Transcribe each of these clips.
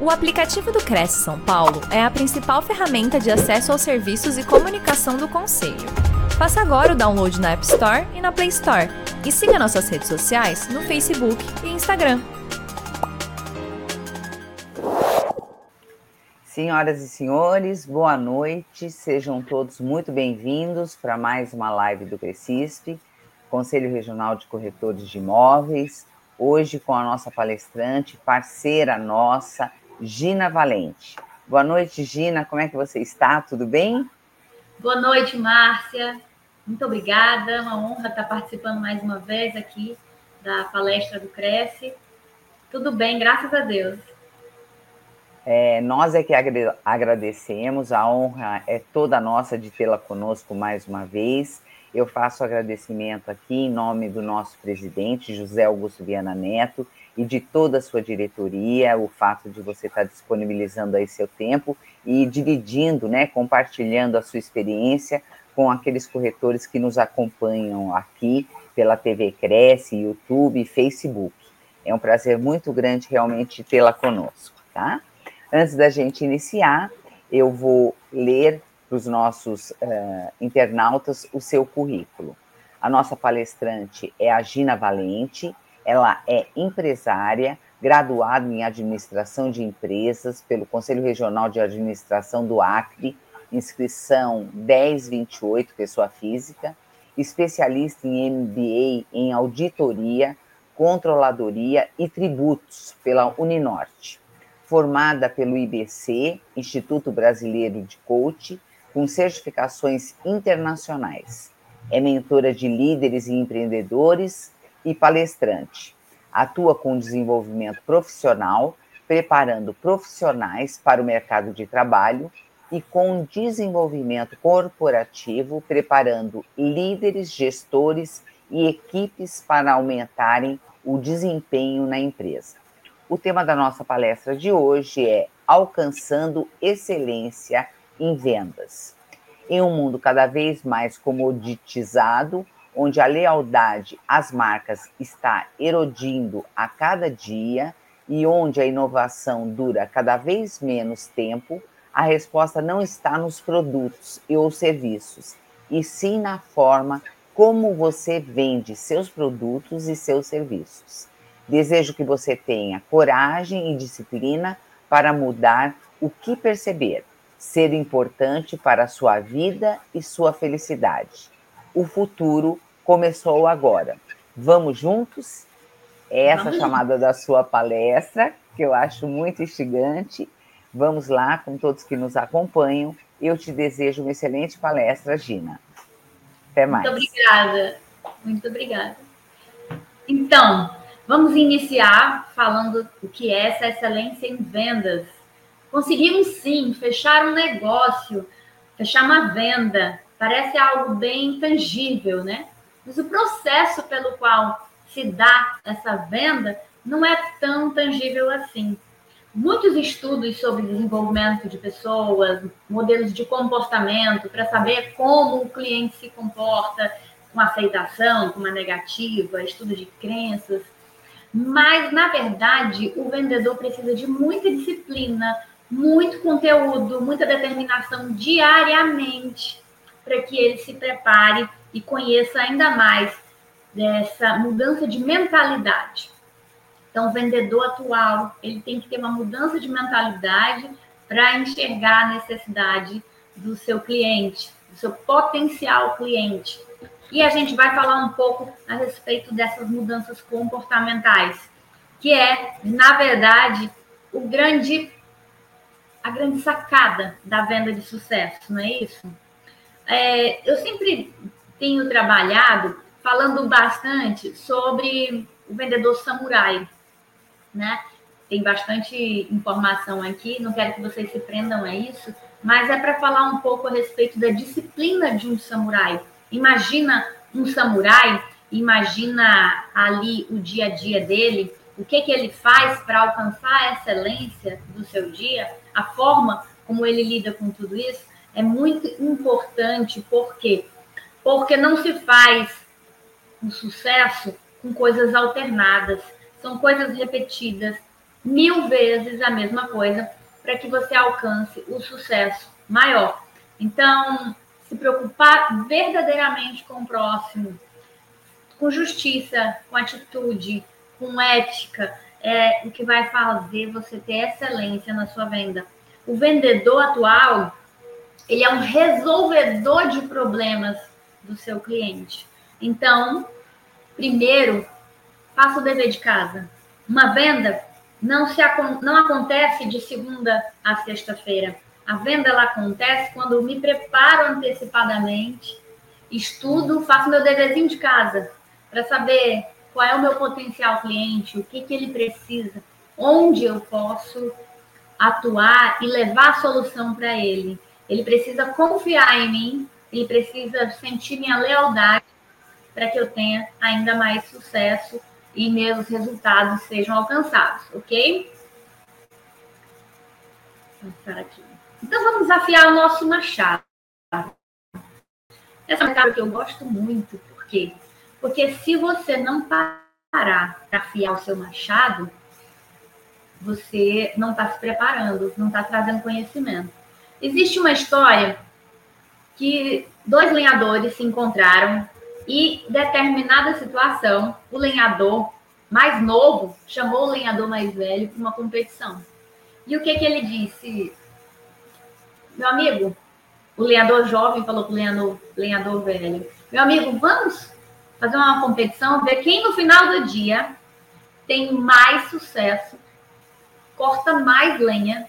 O aplicativo do Cresce São Paulo é a principal ferramenta de acesso aos serviços e comunicação do Conselho. Faça agora o download na App Store e na Play Store. E siga nossas redes sociais no Facebook e Instagram. Senhoras e senhores, boa noite. Sejam todos muito bem-vindos para mais uma live do Crescisp, Conselho Regional de Corretores de Imóveis. Hoje com a nossa palestrante, parceira nossa, Gina Valente. Boa noite, Gina. Como é que você está? Tudo bem? Boa noite, Márcia. Muito obrigada. É uma honra estar participando mais uma vez aqui da palestra do Cresce. Tudo bem, graças a Deus. É, nós é que agradecemos, a honra é toda nossa de tê-la conosco mais uma vez. Eu faço agradecimento aqui em nome do nosso presidente, José Augusto Viana Neto, e de toda a sua diretoria, o fato de você estar disponibilizando aí seu tempo e dividindo, né, compartilhando a sua experiência com aqueles corretores que nos acompanham aqui pela TV Cresce, YouTube, Facebook. É um prazer muito grande realmente tê-la conosco, tá? Antes da gente iniciar, eu vou ler para os nossos uh, internautas o seu currículo. A nossa palestrante é a Gina Valente, ela é empresária, graduada em administração de empresas pelo Conselho Regional de Administração do Acre, inscrição 1028, pessoa física, especialista em MBA em auditoria, controladoria e tributos pela Uninorte. Formada pelo IBC, Instituto Brasileiro de Coach, com certificações internacionais. É mentora de líderes e empreendedores e palestrante. Atua com desenvolvimento profissional, preparando profissionais para o mercado de trabalho e com desenvolvimento corporativo, preparando líderes, gestores e equipes para aumentarem o desempenho na empresa. O tema da nossa palestra de hoje é Alcançando Excelência em Vendas. Em um mundo cada vez mais comoditizado, onde a lealdade às marcas está erodindo a cada dia e onde a inovação dura cada vez menos tempo, a resposta não está nos produtos e ou serviços, e sim na forma como você vende seus produtos e seus serviços. Desejo que você tenha coragem e disciplina para mudar o que perceber, ser importante para a sua vida e sua felicidade. O futuro começou agora. Vamos juntos? É essa Vamos chamada da sua palestra, que eu acho muito instigante. Vamos lá, com todos que nos acompanham. Eu te desejo uma excelente palestra, Gina. Até mais. Muito obrigada. Muito obrigada. Então, vamos iniciar falando o que é essa excelência em vendas. Conseguimos sim fechar um negócio, fechar uma venda. Parece algo bem tangível, né? Mas o processo pelo qual se dá essa venda não é tão tangível assim. Muitos estudos sobre desenvolvimento de pessoas, modelos de comportamento, para saber como o cliente se comporta com aceitação, com uma negativa, estudo de crenças. Mas, na verdade, o vendedor precisa de muita disciplina, muito conteúdo, muita determinação diariamente para que ele se prepare e conheça ainda mais dessa mudança de mentalidade. Então, o vendedor atual, ele tem que ter uma mudança de mentalidade para enxergar a necessidade do seu cliente, do seu potencial cliente. E a gente vai falar um pouco a respeito dessas mudanças comportamentais, que é, na verdade, o grande a grande sacada da venda de sucesso, não é isso? É, eu sempre tenho trabalhado falando bastante sobre o vendedor samurai, né? Tem bastante informação aqui, não quero que vocês se prendam a isso, mas é para falar um pouco a respeito da disciplina de um samurai. Imagina um samurai, imagina ali o dia a dia dele, o que, que ele faz para alcançar a excelência do seu dia, a forma como ele lida com tudo isso, é muito importante, porque porque não se faz um sucesso com coisas alternadas, são coisas repetidas. mil vezes a mesma coisa para que você alcance o sucesso maior. Então, se preocupar verdadeiramente com o próximo, com justiça, com atitude, com ética, é o que vai fazer você ter excelência na sua venda. O vendedor atual, ele é um resolvedor de problemas do seu cliente. Então, primeiro, faça o dever de casa. Uma venda não, se, não acontece de segunda a sexta-feira. A venda ela acontece quando eu me preparo antecipadamente, estudo, faço meu deverzinho de casa para saber qual é o meu potencial cliente, o que, que ele precisa, onde eu posso atuar e levar a solução para ele. Ele precisa confiar em mim, ele precisa sentir minha lealdade para que eu tenha ainda mais sucesso e meus resultados sejam alcançados, ok? Aqui. Então vamos desafiar o nosso machado. Essa é uma que eu gosto muito, por quê? Porque se você não parar para afiar o seu machado, você não está se preparando, não está trazendo conhecimento. Existe uma história que dois lenhadores se encontraram e, determinada situação, o lenhador mais novo chamou o lenhador mais velho para uma competição. E o que, que ele disse? Meu amigo, o lenhador jovem falou para o lenhador, lenhador velho: Meu amigo, vamos fazer uma competição, ver quem no final do dia tem mais sucesso, corta mais lenha.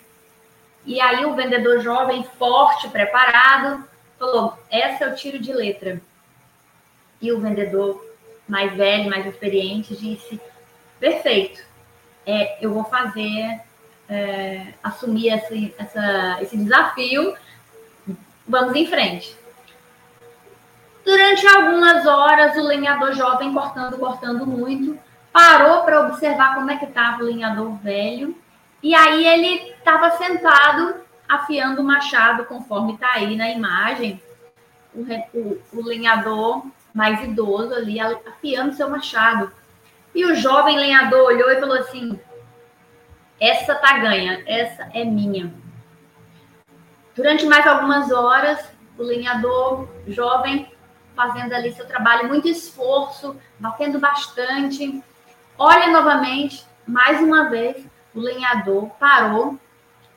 E aí o vendedor jovem, forte, preparado, falou: essa é o tiro de letra. E o vendedor mais velho, mais experiente, disse: perfeito, é, eu vou fazer, é, assumir esse, essa, esse desafio, vamos em frente. Durante algumas horas, o lenhador jovem, cortando, cortando muito, parou para observar como é que estava o lenhador velho. E aí ele estava sentado, afiando o machado, conforme está aí na imagem. O, o, o, lenhador mais idoso ali, afiando seu machado. E o jovem lenhador olhou e falou assim: Essa tá ganha, essa é minha. Durante mais algumas horas, o lenhador jovem fazendo ali seu trabalho, muito esforço, batendo bastante. Olha novamente, mais uma vez, o lenhador parou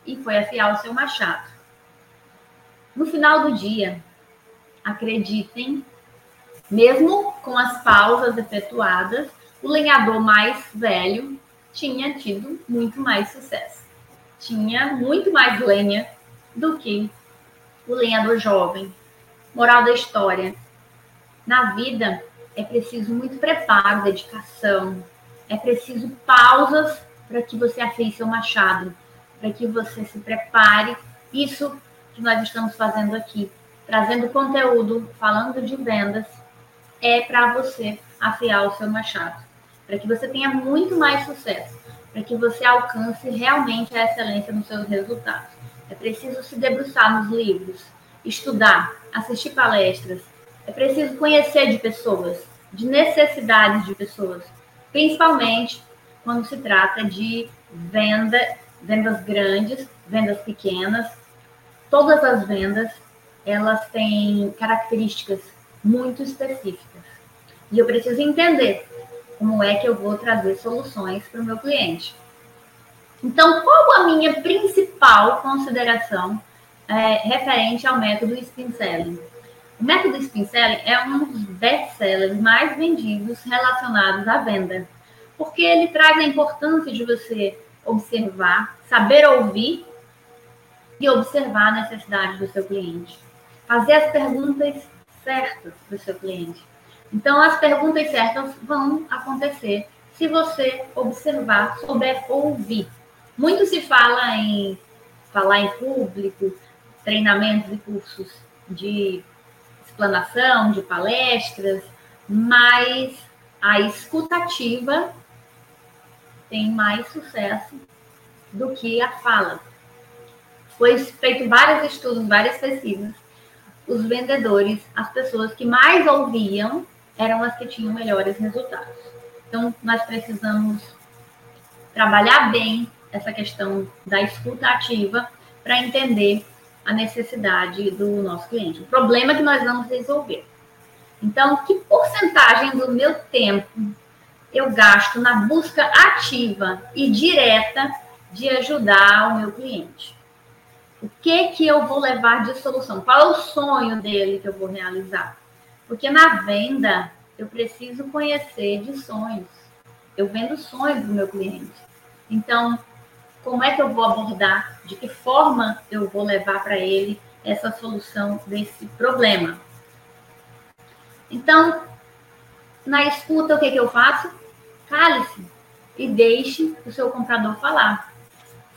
e foi afiar o seu machado. No final do dia, acreditem, mesmo com as pausas efetuadas, o lenhador mais velho tinha tido muito mais sucesso. Tinha muito mais lenha do que o lenhador jovem. Moral da história: na vida é preciso muito preparo, dedicação, é preciso pausas para que você afie seu machado, para que você se prepare. Isso que nós estamos fazendo aqui, trazendo conteúdo, falando de vendas, é para você afiar o seu machado, para que você tenha muito mais sucesso, para que você alcance realmente a excelência nos seus resultados. É preciso se debruçar nos livros, estudar, assistir palestras, é preciso conhecer de pessoas, de necessidades de pessoas, principalmente quando se trata de venda, vendas grandes, vendas pequenas. Todas as vendas, elas têm características muito específicas. E eu preciso entender como é que eu vou trazer soluções para o meu cliente. Então, qual a minha principal consideração é, referente ao método Spin Selling? O método Spin Selling é um dos best-sellers mais vendidos relacionados à venda, porque ele traz a importância de você observar, saber ouvir e observar a necessidade do seu cliente. Fazer as perguntas certas para o seu cliente. Então, as perguntas certas vão acontecer se você observar, souber ouvir. Muito se fala em falar em público, treinamentos e cursos de explanação, de palestras, mas a escutativa tem mais sucesso do que a fala. Foi feito vários estudos, várias pesquisas. Os vendedores, as pessoas que mais ouviam, eram as que tinham melhores resultados. Então, nós precisamos trabalhar bem essa questão da escuta ativa para entender a necessidade do nosso cliente, o problema que nós vamos resolver. Então, que porcentagem do meu tempo eu gasto na busca ativa e direta de ajudar o meu cliente? O que que eu vou levar de solução? Qual é o sonho dele que eu vou realizar? Porque na venda eu preciso conhecer de sonhos. Eu vendo sonhos do meu cliente. Então, como é que eu vou abordar? De que forma eu vou levar para ele essa solução desse problema? Então, na escuta, o que, que eu faço? Cale-se e deixe o seu comprador falar.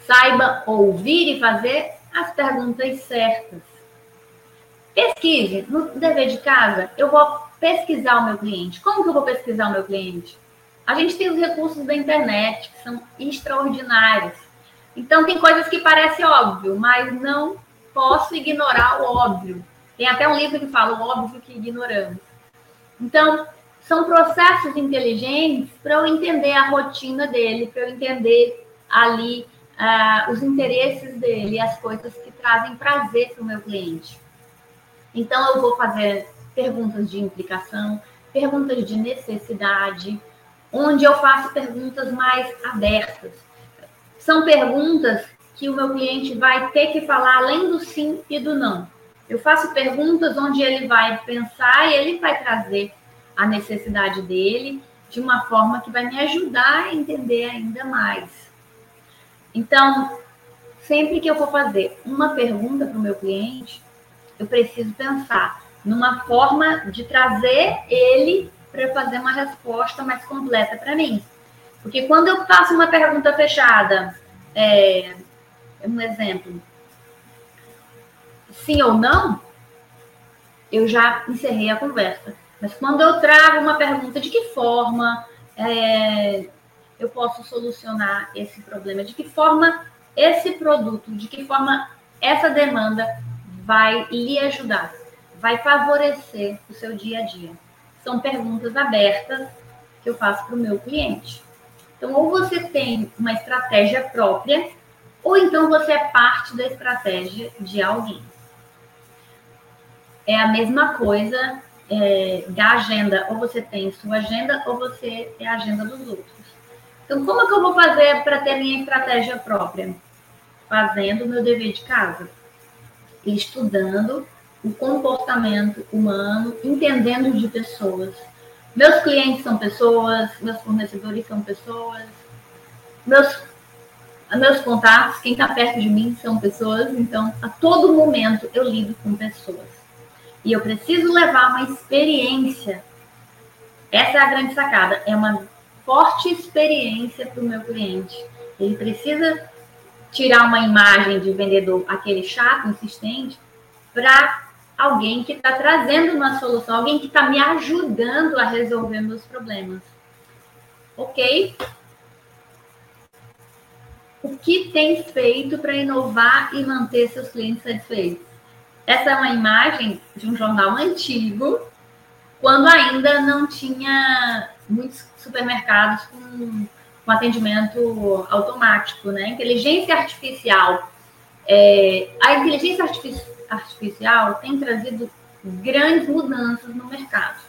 Saiba ouvir e fazer as perguntas certas. Pesquise. No dever de casa, eu vou pesquisar o meu cliente. Como que eu vou pesquisar o meu cliente? A gente tem os recursos da internet, que são extraordinários. Então, tem coisas que parecem óbvio, mas não posso ignorar o óbvio. Tem até um livro que fala o óbvio que ignoramos. Então, são processos inteligentes para eu entender a rotina dele, para eu entender ali uh, os interesses dele, as coisas que trazem prazer para o meu cliente. Então, eu vou fazer perguntas de implicação, perguntas de necessidade, onde eu faço perguntas mais abertas. São perguntas que o meu cliente vai ter que falar além do sim e do não. Eu faço perguntas onde ele vai pensar e ele vai trazer a necessidade dele de uma forma que vai me ajudar a entender ainda mais. Então, sempre que eu for fazer uma pergunta para o meu cliente, eu preciso pensar numa forma de trazer ele para fazer uma resposta mais completa para mim. Porque quando eu faço uma pergunta fechada, é, um exemplo, sim ou não, eu já encerrei a conversa. Mas quando eu trago uma pergunta de que forma, é, eu posso solucionar esse problema? De que forma esse produto, de que forma essa demanda vai lhe ajudar, vai favorecer o seu dia a dia? São perguntas abertas que eu faço para o meu cliente. Então, ou você tem uma estratégia própria, ou então você é parte da estratégia de alguém. É a mesma coisa é, da agenda, ou você tem sua agenda, ou você é a agenda dos outros. Então, como é que eu vou fazer para ter minha estratégia própria? Fazendo o meu dever de casa, estudando o comportamento humano, entendendo de pessoas. Meus clientes são pessoas, meus fornecedores são pessoas, meus, meus contatos, quem está perto de mim são pessoas, então a todo momento eu lido com pessoas. E eu preciso levar uma experiência. Essa é a grande sacada, é uma forte experiência para o meu cliente. Ele precisa tirar uma imagem de vendedor, aquele chato, insistente, para alguém que está trazendo uma solução, alguém que está me ajudando a resolver meus problemas. Ok? O que tem feito para inovar e manter seus clientes satisfeitos? Essa é uma imagem de um jornal antigo, quando ainda não tinha muitos supermercados com, com atendimento automático, né? Inteligência artificial. É, a inteligência artificial, artificial tem trazido grandes mudanças no mercado.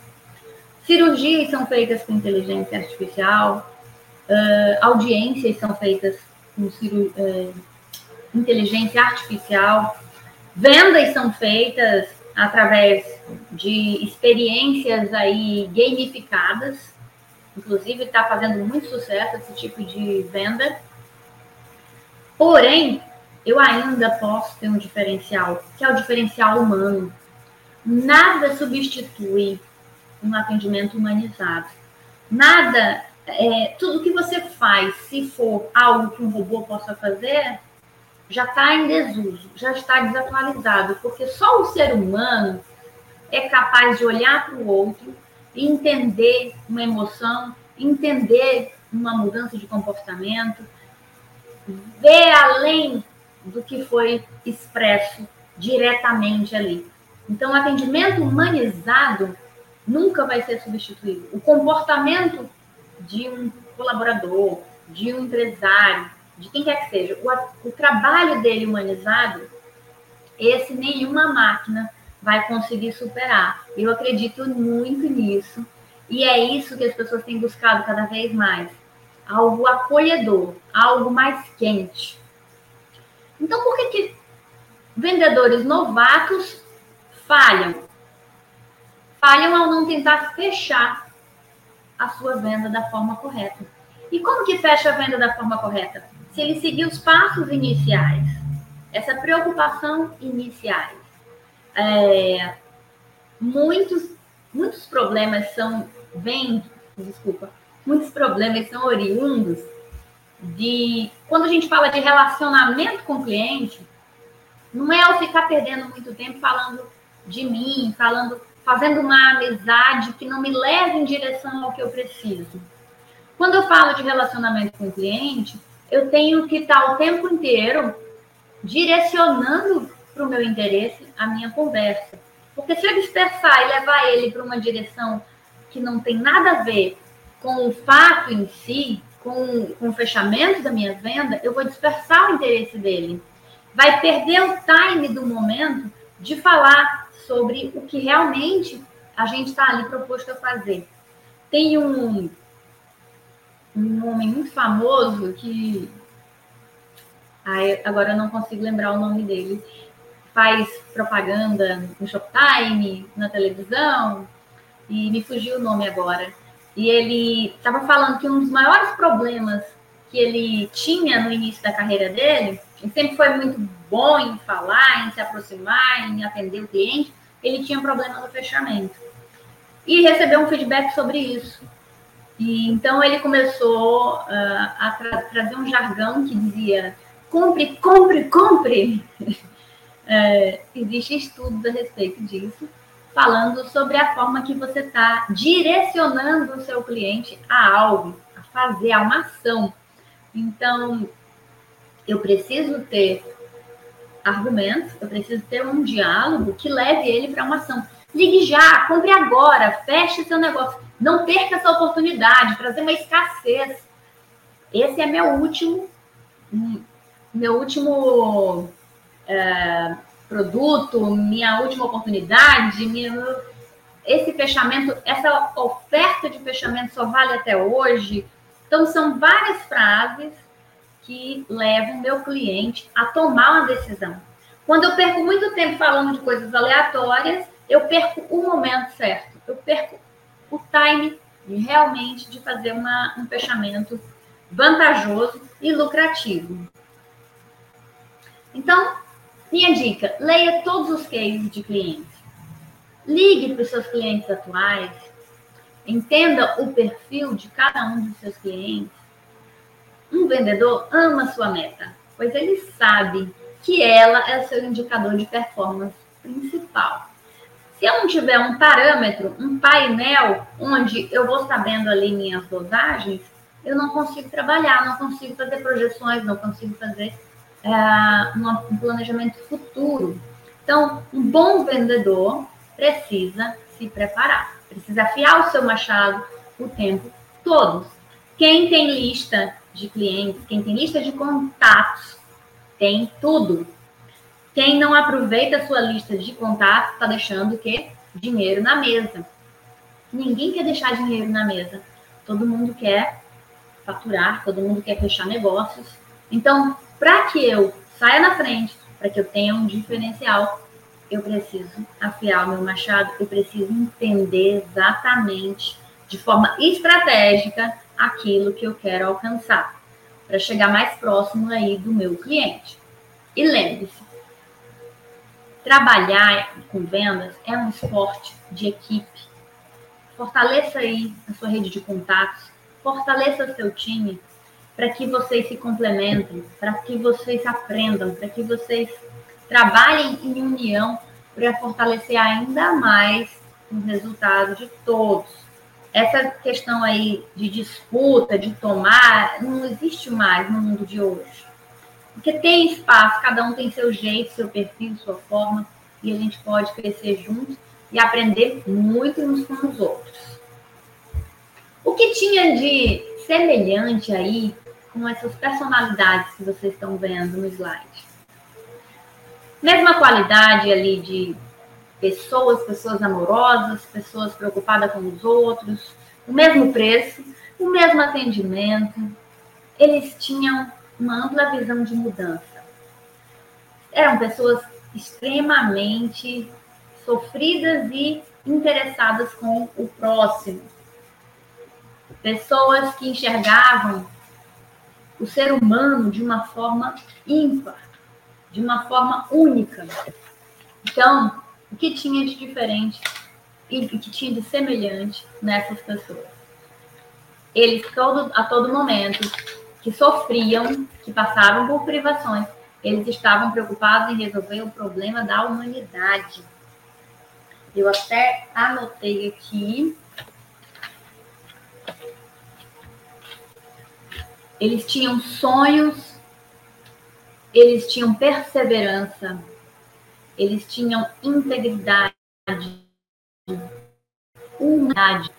Cirurgias são feitas com inteligência artificial, uh, audiências são feitas com uh, inteligência artificial, vendas são feitas através de experiências aí gamificadas, inclusive está fazendo muito sucesso esse tipo de venda. Porém, eu ainda posso ter um diferencial, que é o diferencial humano. Nada substitui um atendimento humanizado. Nada, é, tudo que você faz, se for algo que um robô possa fazer, já está em desuso, já está desatualizado, porque só o ser humano é capaz de olhar para o outro e entender uma emoção, entender uma mudança de comportamento, ver além do que foi expresso diretamente ali. Então, o atendimento humanizado nunca vai ser substituído. O comportamento de um colaborador, de um empresário, de quem quer que seja, o, o trabalho dele humanizado, esse nenhuma máquina vai conseguir superar. Eu acredito muito nisso. E é isso que as pessoas têm buscado cada vez mais. Algo acolhedor, algo mais quente. Então, por que, que vendedores novatos falham? Falham ao não tentar fechar a sua venda da forma correta. E como que fecha a venda da forma correta? Se ele seguir os passos iniciais, essa preocupação iniciais. É, muitos, muitos problemas são, vêm, desculpa, muitos problemas são oriundos de, quando a gente fala de relacionamento com o cliente, não é eu ficar perdendo muito tempo falando de mim, falando, fazendo uma amizade que não me leve em direção ao que eu preciso. Quando eu falo de relacionamento com o cliente, eu tenho que estar o tempo inteiro direcionando para o meu interesse a minha conversa. Porque se eu dispersar e levar ele para uma direção que não tem nada a ver com o fato em si, com, com o fechamento da minha venda, eu vou dispersar o interesse dele. Vai perder o time do momento de falar sobre o que realmente a gente está ali proposto a fazer. Tem um, um homem muito famoso que. Agora eu não consigo lembrar o nome dele. Faz propaganda no Shoptime, na televisão, e me fugiu o nome agora. E ele estava falando que um dos maiores problemas que ele tinha no início da carreira dele, ele sempre foi muito bom em falar, em se aproximar, em atender o cliente, ele tinha problema no fechamento. E recebeu um feedback sobre isso. E então ele começou uh, a tra trazer um jargão que dizia: compre, compre, compre. é, existe estudos a respeito disso, falando sobre a forma que você está direcionando o seu cliente a algo, a fazer, a uma ação. Então, eu preciso ter argumentos, eu preciso ter um diálogo que leve ele para uma ação. Ligue já, compre agora, feche seu negócio. Não perca essa oportunidade, trazer uma escassez. Esse é meu último, meu último é, produto, minha última oportunidade, minha, esse fechamento, essa oferta de fechamento só vale até hoje. Então, são várias frases que levam meu cliente a tomar uma decisão. Quando eu perco muito tempo falando de coisas aleatórias, eu perco o momento certo. Eu perco o time de realmente de fazer uma, um fechamento vantajoso e lucrativo. Então, minha dica, leia todos os cases de clientes. Ligue para os seus clientes atuais, entenda o perfil de cada um dos seus clientes. Um vendedor ama sua meta, pois ele sabe que ela é o seu indicador de performance principal. Eu não tiver um parâmetro, um painel, onde eu vou sabendo ali minhas dosagens, eu não consigo trabalhar, não consigo fazer projeções, não consigo fazer é, um planejamento futuro. Então, um bom vendedor precisa se preparar, precisa afiar o seu machado o tempo todo. Quem tem lista de clientes, quem tem lista de contatos, tem tudo. Quem não aproveita a sua lista de contatos está deixando o quê? Dinheiro na mesa. Ninguém quer deixar dinheiro na mesa. Todo mundo quer faturar, todo mundo quer fechar negócios. Então, para que eu saia na frente, para que eu tenha um diferencial, eu preciso afiar o meu machado, eu preciso entender exatamente, de forma estratégica, aquilo que eu quero alcançar, para chegar mais próximo aí do meu cliente. E lembre-se, Trabalhar com vendas é um esporte de equipe. Fortaleça aí a sua rede de contatos, fortaleça seu time para que vocês se complementem, para que vocês aprendam, para que vocês trabalhem em união para fortalecer ainda mais os resultados de todos. Essa questão aí de disputa, de tomar, não existe mais no mundo de hoje. Porque tem espaço, cada um tem seu jeito, seu perfil, sua forma, e a gente pode crescer juntos e aprender muito uns com os outros. O que tinha de semelhante aí com essas personalidades que vocês estão vendo no slide. Mesma qualidade ali de pessoas, pessoas amorosas, pessoas preocupadas com os outros, o mesmo preço, o mesmo atendimento. Eles tinham uma ampla visão de mudança. Eram pessoas extremamente sofridas e interessadas com o próximo. Pessoas que enxergavam o ser humano de uma forma ímpar, de uma forma única. Então, o que tinha de diferente e o que tinha de semelhante nessas pessoas? Eles todo, a todo momento que sofriam, que passavam por privações, eles estavam preocupados em resolver o problema da humanidade. Eu até anotei aqui. Eles tinham sonhos, eles tinham perseverança, eles tinham integridade, humanidade.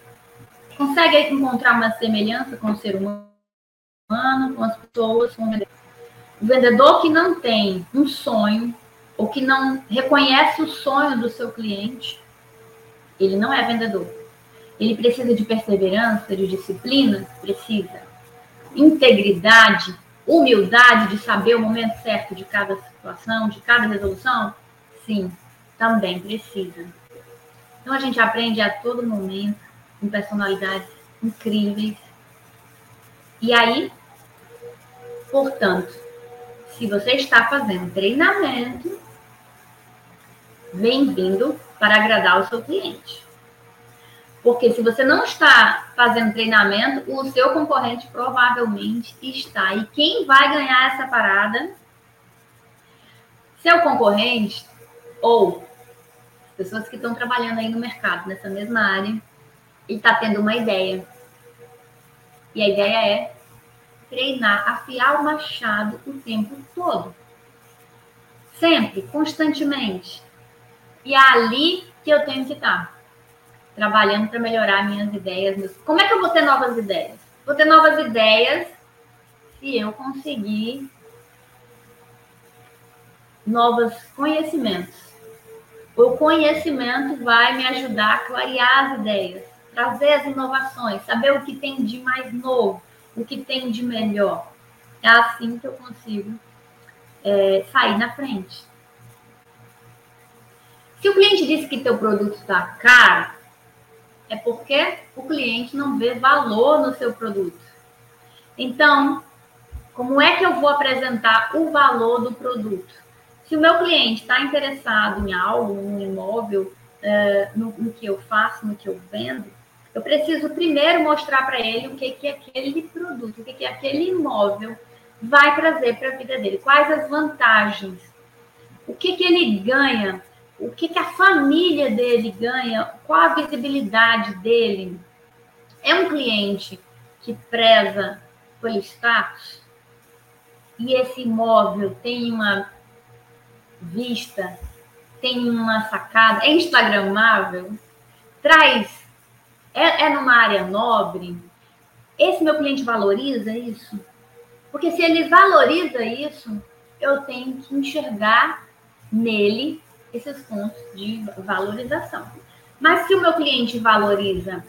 Consegue encontrar uma semelhança com o ser humano, com as pessoas, com o o vendedor que não tem um sonho ou que não reconhece o sonho do seu cliente, ele não é vendedor. Ele precisa de perseverança, de disciplina, precisa. Integridade, humildade de saber o momento certo de cada situação, de cada resolução, sim, também precisa. Então a gente aprende a todo momento com personalidades incríveis. E aí, portanto, se você está fazendo treinamento, bem-vindo para agradar o seu cliente. Porque se você não está fazendo treinamento, o seu concorrente provavelmente está. E quem vai ganhar essa parada? Seu concorrente ou pessoas que estão trabalhando aí no mercado, nessa mesma área, e está tendo uma ideia. E a ideia é treinar, afiar o machado o tempo todo. Sempre, constantemente. E é ali que eu tenho que estar. Trabalhando para melhorar minhas ideias. Meus... Como é que eu vou ter novas ideias? Vou ter novas ideias se eu conseguir novos conhecimentos. O conhecimento vai me ajudar a clarear as ideias, trazer as inovações, saber o que tem de mais novo, o que tem de melhor. É assim que eu consigo é, sair na frente. Se o cliente disse que teu produto está caro, é porque o cliente não vê valor no seu produto. Então, como é que eu vou apresentar o valor do produto? Se o meu cliente está interessado em algo, no imóvel, uh, no, no, que eu faço, no que eu vendo, eu preciso primeiro mostrar para ele o que, que aquele produto, o que, que aquele imóvel vai trazer para a vida dele, quais as vantagens, o que, que ele ganha, o que, que a família dele ganha, qual a visibilidade dele. É um cliente que preza pelo status? E esse imóvel tem uma vista, tem uma sacada, é instagramável, traz é, é numa área nobre? Esse meu cliente valoriza isso? Porque se ele valoriza isso, eu tenho que enxergar nele esses pontos de valorização. Mas se o meu cliente valoriza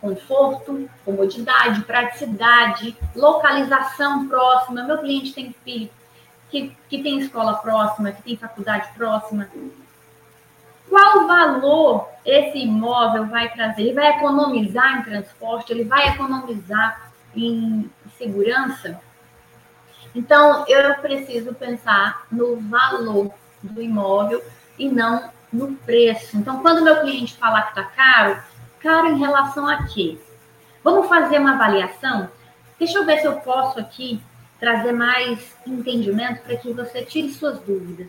conforto, comodidade, praticidade, localização próxima, meu cliente tem filho que, que tem escola próxima, que tem faculdade próxima, qual valor esse imóvel vai trazer? Ele vai economizar em transporte? Ele vai economizar em segurança? Então, eu preciso pensar no valor do imóvel e não no preço. Então, quando meu cliente falar que está caro, caro em relação a quê? Vamos fazer uma avaliação? Deixa eu ver se eu posso aqui trazer mais entendimento para que você tire suas dúvidas.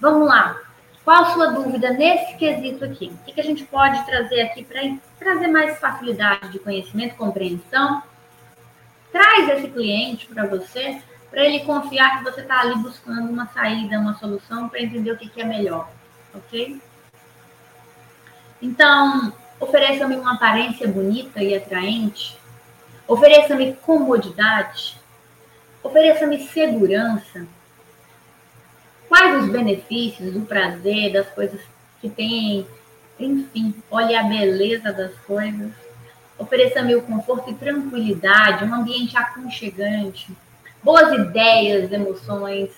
Vamos lá. Qual a sua dúvida nesse quesito aqui? O que, que a gente pode trazer aqui para trazer mais facilidade de conhecimento, compreensão? Traz esse cliente para você, para ele confiar que você está ali buscando uma saída, uma solução, para entender o que, que é melhor, ok? Então, ofereça-me uma aparência bonita e atraente, ofereça-me comodidade, Ofereça-me segurança. Quais os benefícios, o prazer das coisas que tem, enfim, olhe a beleza das coisas. Ofereça-me o conforto e tranquilidade, um ambiente aconchegante, boas ideias, emoções,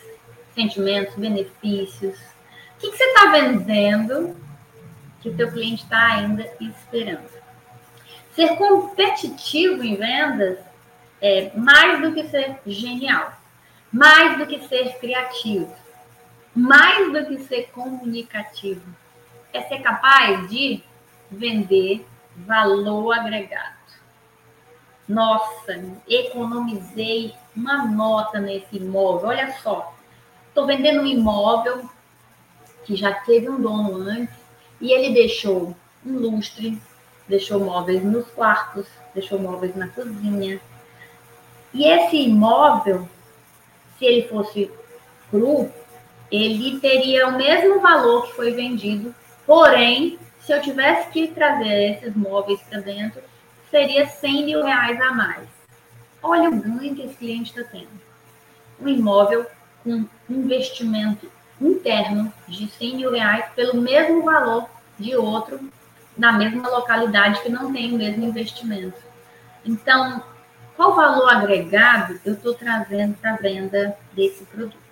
sentimentos, benefícios. O que, que você está vendendo que o teu cliente está ainda esperando? Ser competitivo em vendas é mais do que ser genial, mais do que ser criativo, mais do que ser comunicativo. É ser capaz de vender valor agregado. Nossa, economizei uma nota nesse imóvel. Olha só, estou vendendo um imóvel que já teve um dono antes e ele deixou um lustre, deixou móveis nos quartos, deixou móveis na cozinha. E esse imóvel, se ele fosse cru, ele teria o mesmo valor que foi vendido, porém, se eu tivesse que trazer esses móveis para dentro, seria 100 mil reais a mais. Olha o ganho que esse cliente está tendo. Um imóvel com investimento interno de 100 mil reais pelo mesmo valor de outro na mesma localidade que não tem o mesmo investimento. Então, qual valor agregado eu estou trazendo para a venda desse produto?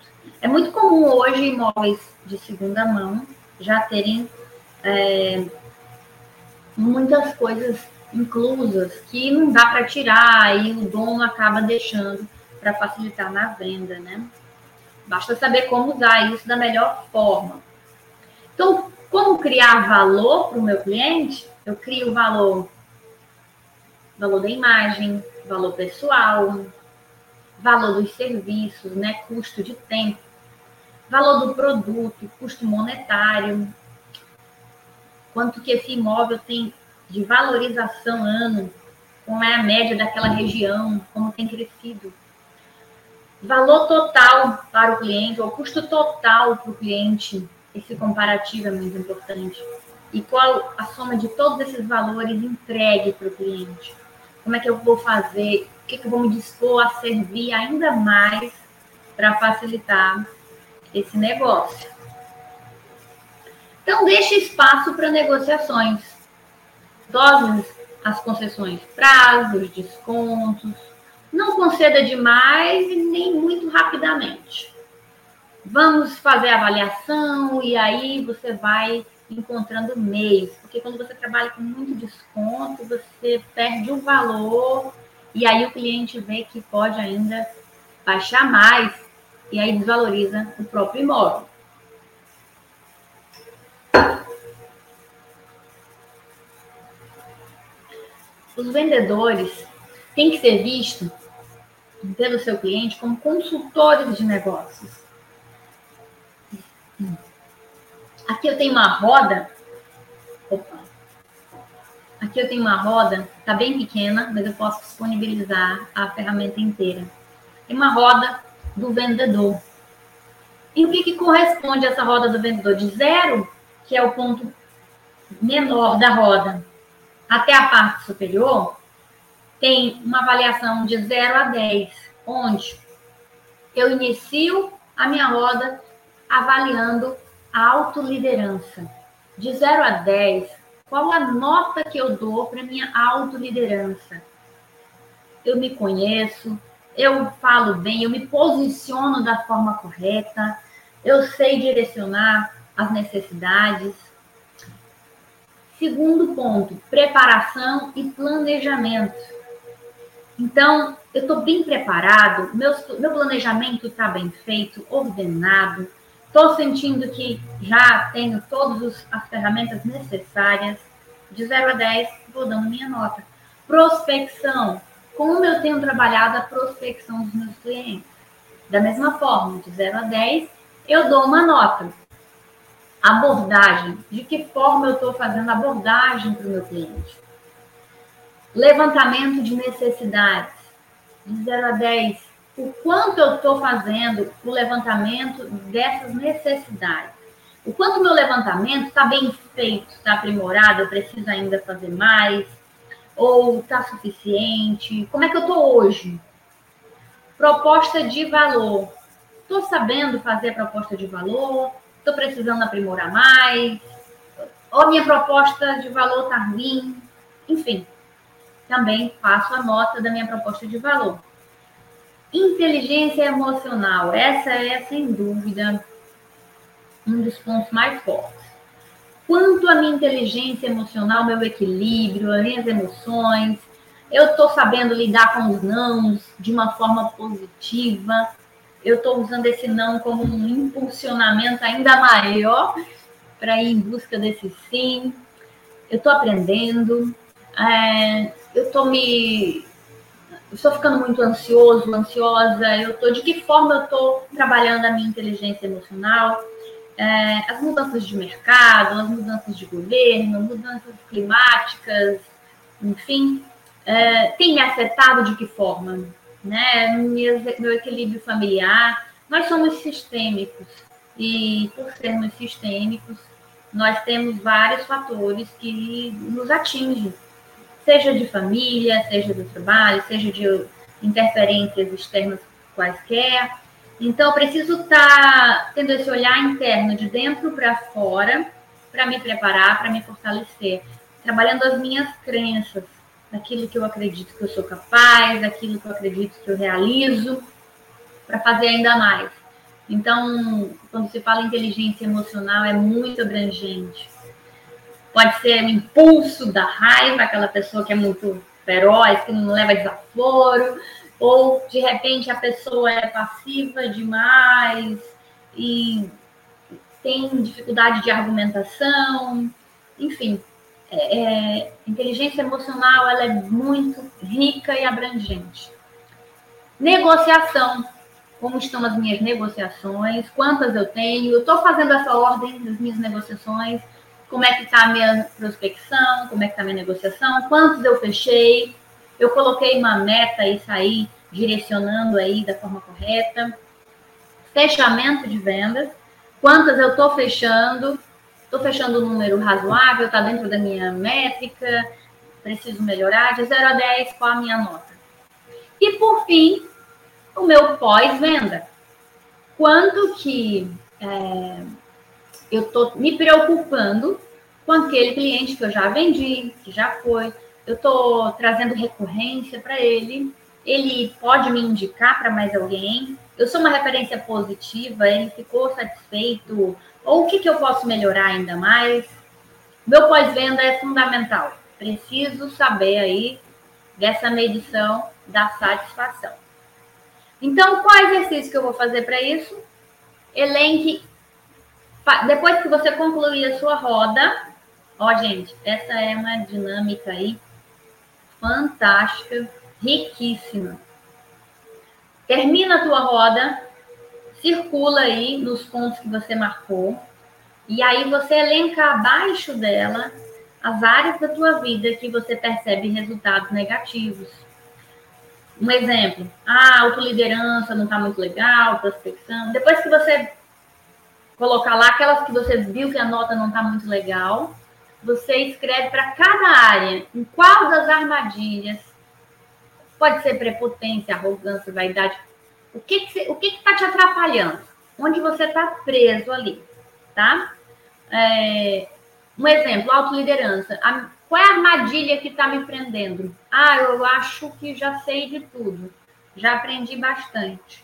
É muito comum hoje imóveis de segunda mão já terem é, muitas coisas inclusas que não dá para tirar e o dono acaba deixando para facilitar na venda, né? Basta saber como usar isso da melhor forma. Então, como criar valor para o meu cliente? Eu crio valor, valor da imagem, valor pessoal, valor dos serviços, né? Custo de tempo, valor do produto, custo monetário, quanto que esse imóvel tem de valorização ano, como é a média daquela região, como tem crescido. Valor total para o cliente, ou custo total para o cliente, esse comparativo é muito importante. E qual a soma de todos esses valores entregue para o cliente? Como é que eu vou fazer? O que, que eu vou me dispor a servir ainda mais para facilitar esse negócio? Então, deixe espaço para negociações. Dose as concessões, prazos, descontos. Não conceda demais e nem muito rapidamente vamos fazer avaliação e aí você vai encontrando meios, porque quando você trabalha com muito desconto, você perde o valor e aí o cliente vê que pode ainda baixar mais e aí desvaloriza o próprio imóvel. Os vendedores têm que ser vistos pelo seu cliente como consultores de negócios Aqui eu tenho uma roda. Opa. Aqui eu tenho uma roda, tá bem pequena, mas eu posso disponibilizar a ferramenta inteira. Tem uma roda do vendedor. E o que, que corresponde a essa roda do vendedor? De zero, que é o ponto menor da roda, até a parte superior, tem uma avaliação de 0 a 10, onde eu inicio a minha roda avaliando a autoliderança. De 0 a 10, qual a nota que eu dou para minha autoliderança? Eu me conheço, eu falo bem, eu me posiciono da forma correta, eu sei direcionar as necessidades. Segundo ponto, preparação e planejamento. Então, eu estou bem preparado, meu, meu planejamento está bem feito, ordenado, Estou sentindo que já tenho todas as ferramentas necessárias. De 0 a 10, vou dando minha nota. Prospecção. Como eu tenho trabalhado a prospecção dos meus clientes? Da mesma forma, de 0 a 10, eu dou uma nota. Abordagem. De que forma eu estou fazendo abordagem para o meu cliente? Levantamento de necessidades. De 0 a 10, o quanto eu estou fazendo o levantamento dessas necessidades. O quanto meu levantamento está bem feito, está aprimorado, eu preciso ainda fazer mais, ou está suficiente, como é que eu estou hoje? proposta de valor. Estou sabendo fazer proposta de valor? Estou precisando aprimorar mais? Ou minha proposta de valor está ruim? Enfim, também faço a nota da minha proposta de valor. Inteligência emocional, essa é sem dúvida um dos pontos mais fortes. Quanto à minha inteligência emocional, meu equilíbrio, as minhas emoções, eu estou sabendo lidar com os nãos de uma forma positiva, eu estou usando esse não como um impulsionamento ainda maior para ir em busca desse sim. Eu estou aprendendo, é, eu estou me. Estou ficando muito ansioso, ansiosa. Eu estou de que forma eu estou trabalhando a minha inteligência emocional? É, as mudanças de mercado, as mudanças de governo, mudanças climáticas, enfim, é, tem me afetado de que forma? Né? Meu, meu equilíbrio familiar. Nós somos sistêmicos e, por sermos sistêmicos, nós temos vários fatores que nos atingem seja de família, seja do trabalho, seja de interferências externas quaisquer. Então, eu preciso estar tá tendo esse olhar interno de dentro para fora para me preparar, para me fortalecer, trabalhando as minhas crenças, daquilo que eu acredito que eu sou capaz, daquilo que eu acredito que eu realizo, para fazer ainda mais. Então, quando se fala inteligência emocional, é muito abrangente. Pode ser o impulso da raiva, aquela pessoa que é muito feroz, que não leva desaforo, ou de repente a pessoa é passiva demais e tem dificuldade de argumentação, enfim. É, é, inteligência emocional ela é muito rica e abrangente. Negociação. Como estão as minhas negociações? Quantas eu tenho? Eu estou fazendo essa ordem das minhas negociações como é que está a minha prospecção, como é que está a minha negociação, quantos eu fechei, eu coloquei uma meta e saí direcionando aí da forma correta, fechamento de vendas, quantas eu estou fechando, estou fechando um número razoável, está dentro da minha métrica, preciso melhorar, de 0 a 10, qual a minha nota? E por fim, o meu pós-venda. Quanto que é, eu estou me preocupando com aquele cliente que eu já vendi, que já foi, eu estou trazendo recorrência para ele, ele pode me indicar para mais alguém, eu sou uma referência positiva, ele ficou satisfeito, ou o que, que eu posso melhorar ainda mais? Meu pós-venda é fundamental, preciso saber aí dessa medição da satisfação. Então, qual exercício que eu vou fazer para isso? Elenque depois que você concluir a sua roda, ó, gente, essa é uma dinâmica aí fantástica, riquíssima. Termina a tua roda, circula aí nos pontos que você marcou, e aí você elenca abaixo dela as áreas da tua vida que você percebe resultados negativos. Um exemplo, a autoliderança não está muito legal, prospecção. Depois que você colocar lá aquelas que você viu que a nota não está muito legal. Você escreve para cada área em qual das armadilhas pode ser prepotência, arrogância, vaidade. O que que o que está te atrapalhando? Onde você está preso ali, tá? É, um exemplo, autoliderança. A, qual é a armadilha que está me prendendo? Ah, eu acho que já sei de tudo. Já aprendi bastante.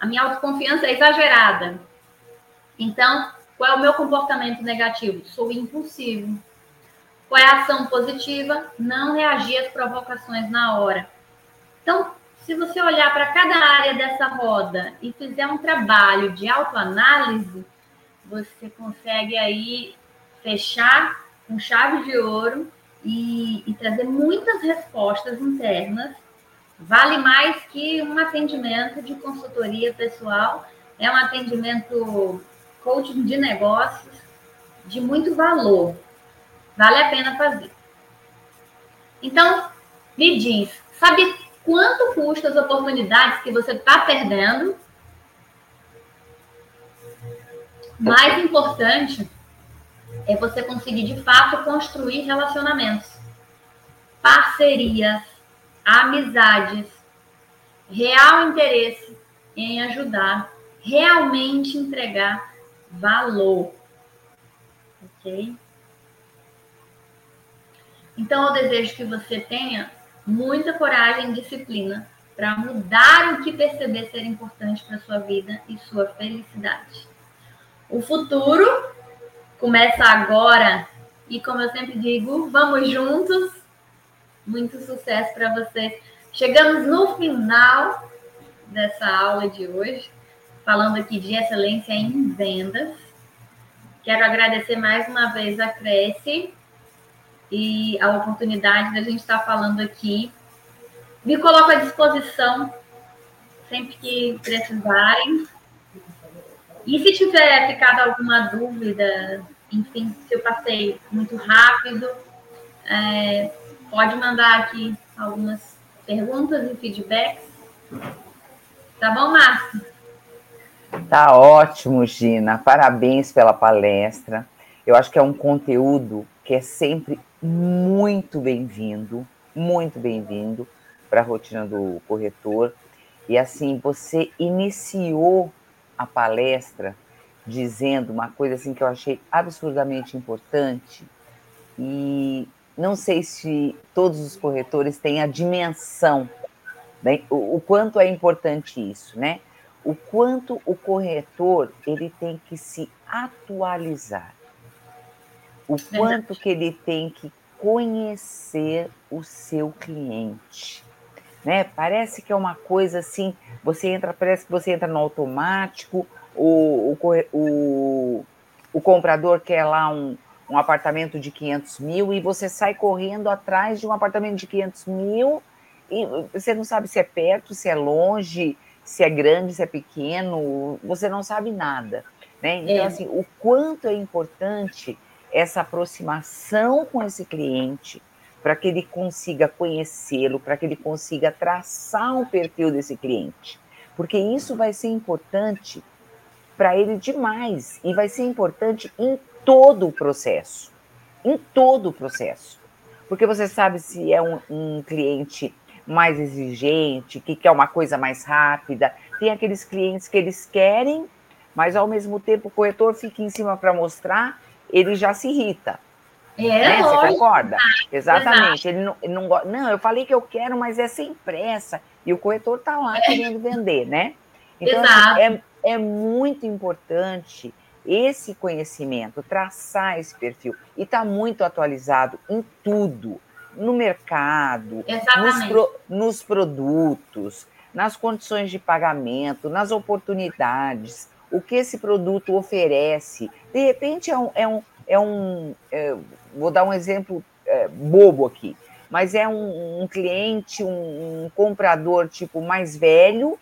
A minha autoconfiança é exagerada. Então, qual é o meu comportamento negativo? Sou impulsivo. Qual é a ação positiva? Não reagir às provocações na hora. Então, se você olhar para cada área dessa roda e fizer um trabalho de autoanálise, você consegue aí fechar com chave de ouro e, e trazer muitas respostas internas. Vale mais que um atendimento de consultoria pessoal, é um atendimento coaching de negócios de muito valor. Vale a pena fazer. Então, me diz, sabe quanto custa as oportunidades que você está perdendo? Mais importante é você conseguir de fato construir relacionamentos, parcerias, amizades. real interesse em ajudar, realmente entregar valor. Ok? Então, eu desejo que você tenha muita coragem e disciplina para mudar o que perceber ser importante para sua vida e sua felicidade. O futuro começa agora e, como eu sempre digo, vamos juntos. Muito sucesso para vocês. Chegamos no final dessa aula de hoje, falando aqui de excelência em vendas. Quero agradecer mais uma vez a Cresce e a oportunidade da gente estar falando aqui. Me coloco à disposição sempre que precisarem. E se tiver ficado alguma dúvida, enfim, se eu passei muito rápido, é, pode mandar aqui algumas perguntas e feedbacks. Tá bom, Márcio? Tá ótimo, Gina. Parabéns pela palestra. Eu acho que é um conteúdo que é sempre muito bem-vindo, muito bem-vindo para a rotina do corretor. E assim, você iniciou a palestra dizendo uma coisa assim que eu achei absurdamente importante e não sei se todos os corretores têm a dimensão né, o, o quanto é importante isso, né? O quanto o corretor ele tem que se atualizar o quanto que ele tem que conhecer o seu cliente. Né? Parece que é uma coisa assim, você entra, parece que você entra no automático, o, o, o, o comprador quer lá um, um apartamento de 500 mil e você sai correndo atrás de um apartamento de 500 mil e você não sabe se é perto, se é longe, se é grande, se é pequeno, você não sabe nada. Né? Então, é. assim, o quanto é importante essa aproximação com esse cliente, para que ele consiga conhecê-lo, para que ele consiga traçar um perfil desse cliente. Porque isso vai ser importante para ele demais e vai ser importante em todo o processo. Em todo o processo. Porque você sabe se é um, um cliente mais exigente, que quer uma coisa mais rápida. Tem aqueles clientes que eles querem, mas ao mesmo tempo o corretor fica em cima para mostrar ele já se irrita. É, né? Você concorda? Exatamente. Ele não, ele não Não, eu falei que eu quero, mas é sem pressa. E o corretor está lá é. querendo vender, né? Então, assim, é, é muito importante esse conhecimento, traçar esse perfil. E está muito atualizado em tudo. No mercado, nos, pro, nos produtos, nas condições de pagamento, nas oportunidades o que esse produto oferece. De repente, é um. É um, é um é, vou dar um exemplo é, bobo aqui, mas é um, um cliente, um, um, comprador tipo mais velho,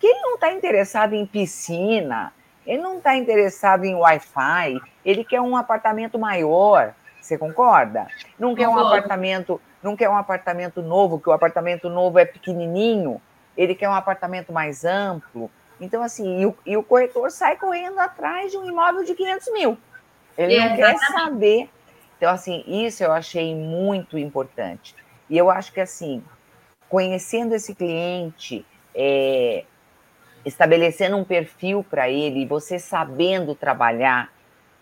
que ele não está interessado em piscina, ele não está interessado em Wi-Fi, ele quer um apartamento maior. Você concorda? Não quer um apartamento, não quer um apartamento novo, que o apartamento novo é pequenininho. Ele quer um apartamento mais amplo. Então, assim, e o, e o, corretor sai correndo atrás de um imóvel de 500 mil. Ele não quer saber. Então, assim, isso eu achei muito importante. E eu acho que, assim, conhecendo esse cliente, é, estabelecendo um perfil para ele, você sabendo trabalhar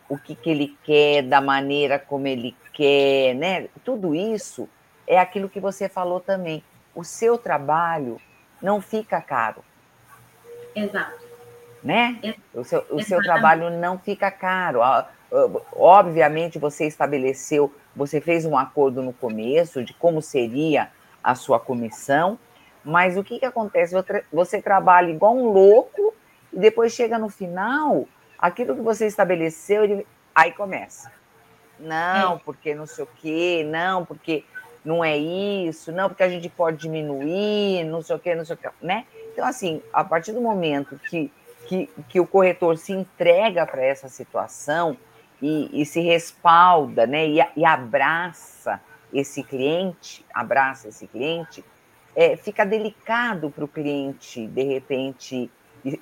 o que, que ele quer, da maneira como ele quer, né? Tudo isso é aquilo que você falou também. O seu trabalho não fica caro Exato. Né? O seu, o seu trabalho não fica caro. Obviamente, você estabeleceu, você fez um acordo no começo de como seria a sua comissão, mas o que, que acontece? Você trabalha igual um louco e depois chega no final, aquilo que você estabeleceu, ele, aí começa. Não, é. porque não sei o quê, não, porque não é isso, não, porque a gente pode diminuir, não sei o quê, não sei o quê, né? Então, assim, a partir do momento que, que, que o corretor se entrega para essa situação e, e, se respalda, né, e, e, abraça esse cliente, abraça esse cliente, é, fica delicado para o cliente, de repente,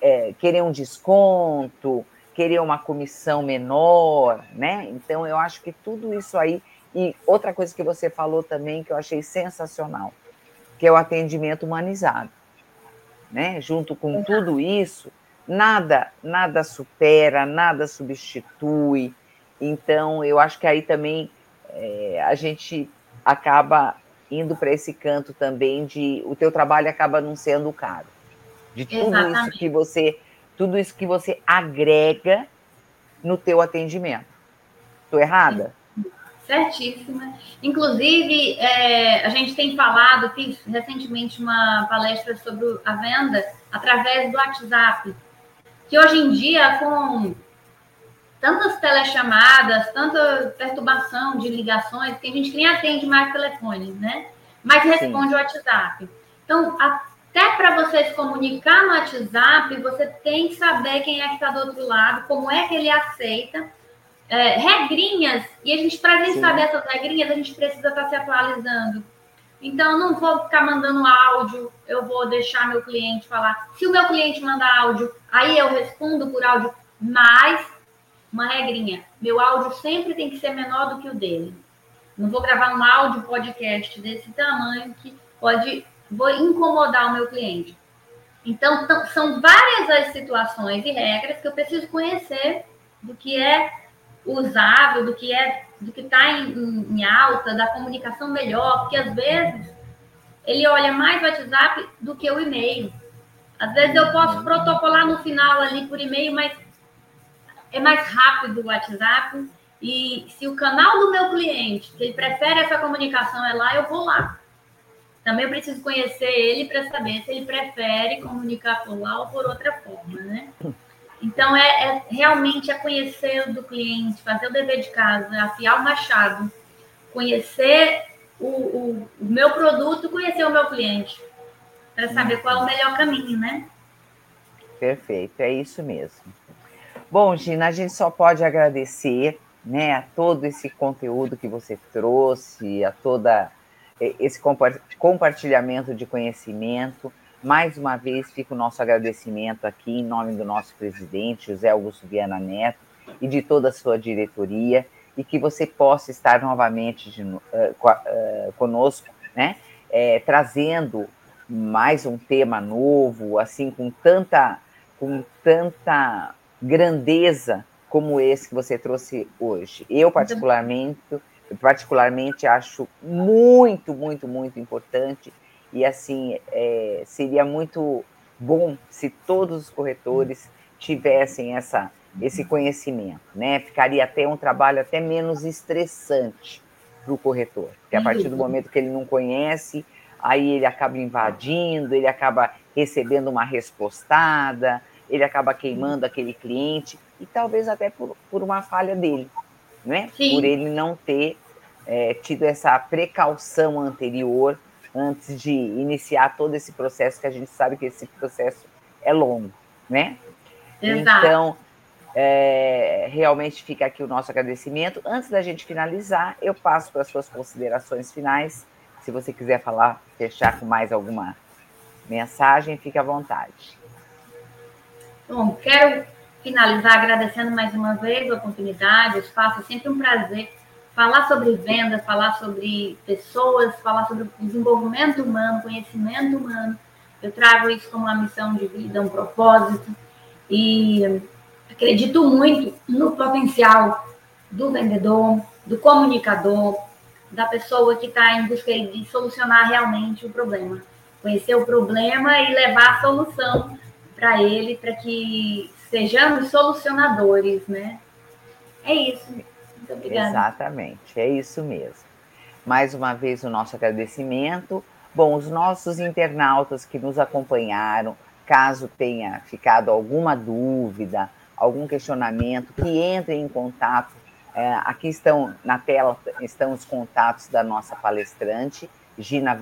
é, querer um desconto, querer uma comissão menor, né? Então, eu acho que tudo isso aí. E outra coisa que você falou também, que eu achei sensacional, que é o atendimento humanizado né? Junto com tudo isso, nada, nada supera, nada substitui. Então, eu acho que aí também é, a gente acaba indo para esse canto também de o teu trabalho acaba não sendo caro. De tudo Exatamente. isso que você, tudo isso que você agrega no teu atendimento. Estou errada? Certíssima. Inclusive, é, a gente tem falado, fiz recentemente uma palestra sobre a venda através do WhatsApp, que hoje em dia, com tantas telechamadas, tanta perturbação de ligações, tem gente que nem atende mais telefone, né? Mas responde Sim. o WhatsApp. Então, até para você se comunicar no WhatsApp, você tem que saber quem é que está do outro lado, como é que ele aceita. É, regrinhas, e a gente, para a gente saber essas regrinhas, a gente precisa estar tá se atualizando. Então, não vou ficar mandando áudio, eu vou deixar meu cliente falar. Se o meu cliente manda áudio, aí eu respondo por áudio, mas uma regrinha: meu áudio sempre tem que ser menor do que o dele. Não vou gravar um áudio podcast desse tamanho que pode vou incomodar o meu cliente. Então, são várias as situações e regras que eu preciso conhecer do que é usável, do que é do que está em, em, alta, da comunicação melhor, porque às vezes ele olha mais o WhatsApp do que o e-mail. Às vezes eu posso protocolar no final ali por e-mail, mas é mais rápido o WhatsApp. E se o canal do meu cliente, que ele prefere essa comunicação é lá, eu vou lá. Também eu preciso conhecer ele para saber se ele prefere comunicar por lá ou por outra forma, né? Então, é, é realmente é conhecer do cliente, fazer o dever de casa, afiar o machado, conhecer o, o, o meu produto, conhecer o meu cliente, para saber qual é o melhor caminho, né? Perfeito, é isso mesmo. Bom, Gina, a gente só pode agradecer né, a todo esse conteúdo que você trouxe, a toda esse compartilhamento de conhecimento. Mais uma vez, fica o nosso agradecimento aqui em nome do nosso presidente, José Augusto Viana Neto, e de toda a sua diretoria, e que você possa estar novamente de, uh, uh, conosco, né? É, trazendo mais um tema novo, assim, com tanta, com tanta grandeza como esse que você trouxe hoje. Eu, particularmente, particularmente acho muito, muito, muito importante e assim é, seria muito bom se todos os corretores tivessem essa esse conhecimento, né? Ficaria até um trabalho até menos estressante para o corretor, porque a partir do momento que ele não conhece, aí ele acaba invadindo, ele acaba recebendo uma respostada, ele acaba queimando aquele cliente e talvez até por, por uma falha dele, né? Sim. Por ele não ter é, tido essa precaução anterior antes de iniciar todo esse processo, que a gente sabe que esse processo é longo, né? Exato. Então, é, realmente fica aqui o nosso agradecimento. Antes da gente finalizar, eu passo para as suas considerações finais. Se você quiser falar, fechar com mais alguma mensagem, fique à vontade. Bom, quero finalizar agradecendo mais uma vez a oportunidade, o espaço, é sempre um prazer falar sobre venda, falar sobre pessoas, falar sobre desenvolvimento humano, conhecimento humano. Eu trago isso como uma missão de vida, um propósito. E acredito muito no potencial do vendedor, do comunicador, da pessoa que está em busca de solucionar realmente o problema. Conhecer o problema e levar a solução para ele, para que sejamos solucionadores, né? É isso. Obrigada. Exatamente, é isso mesmo. Mais uma vez o nosso agradecimento. Bom, os nossos internautas que nos acompanharam, caso tenha ficado alguma dúvida, algum questionamento, que entrem em contato. É, aqui estão na tela estão os contatos da nossa palestrante, Gina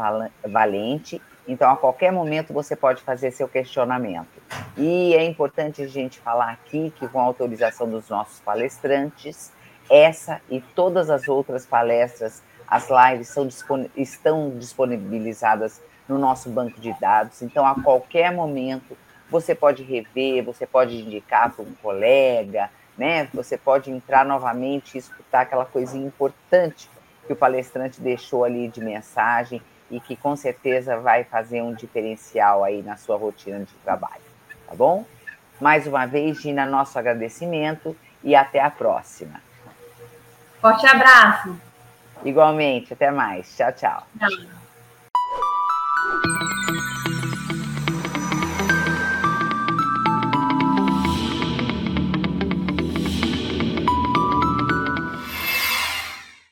Valente. Então, a qualquer momento você pode fazer seu questionamento. E é importante a gente falar aqui que, com a autorização dos nossos palestrantes, essa e todas as outras palestras, as lives são, estão disponibilizadas no nosso banco de dados. Então, a qualquer momento, você pode rever, você pode indicar para um colega, né? Você pode entrar novamente e escutar aquela coisinha importante que o palestrante deixou ali de mensagem e que com certeza vai fazer um diferencial aí na sua rotina de trabalho, tá bom? Mais uma vez, Gina, nosso agradecimento e até a próxima. Forte abraço. Igualmente, até mais. Tchau, tchau. tchau.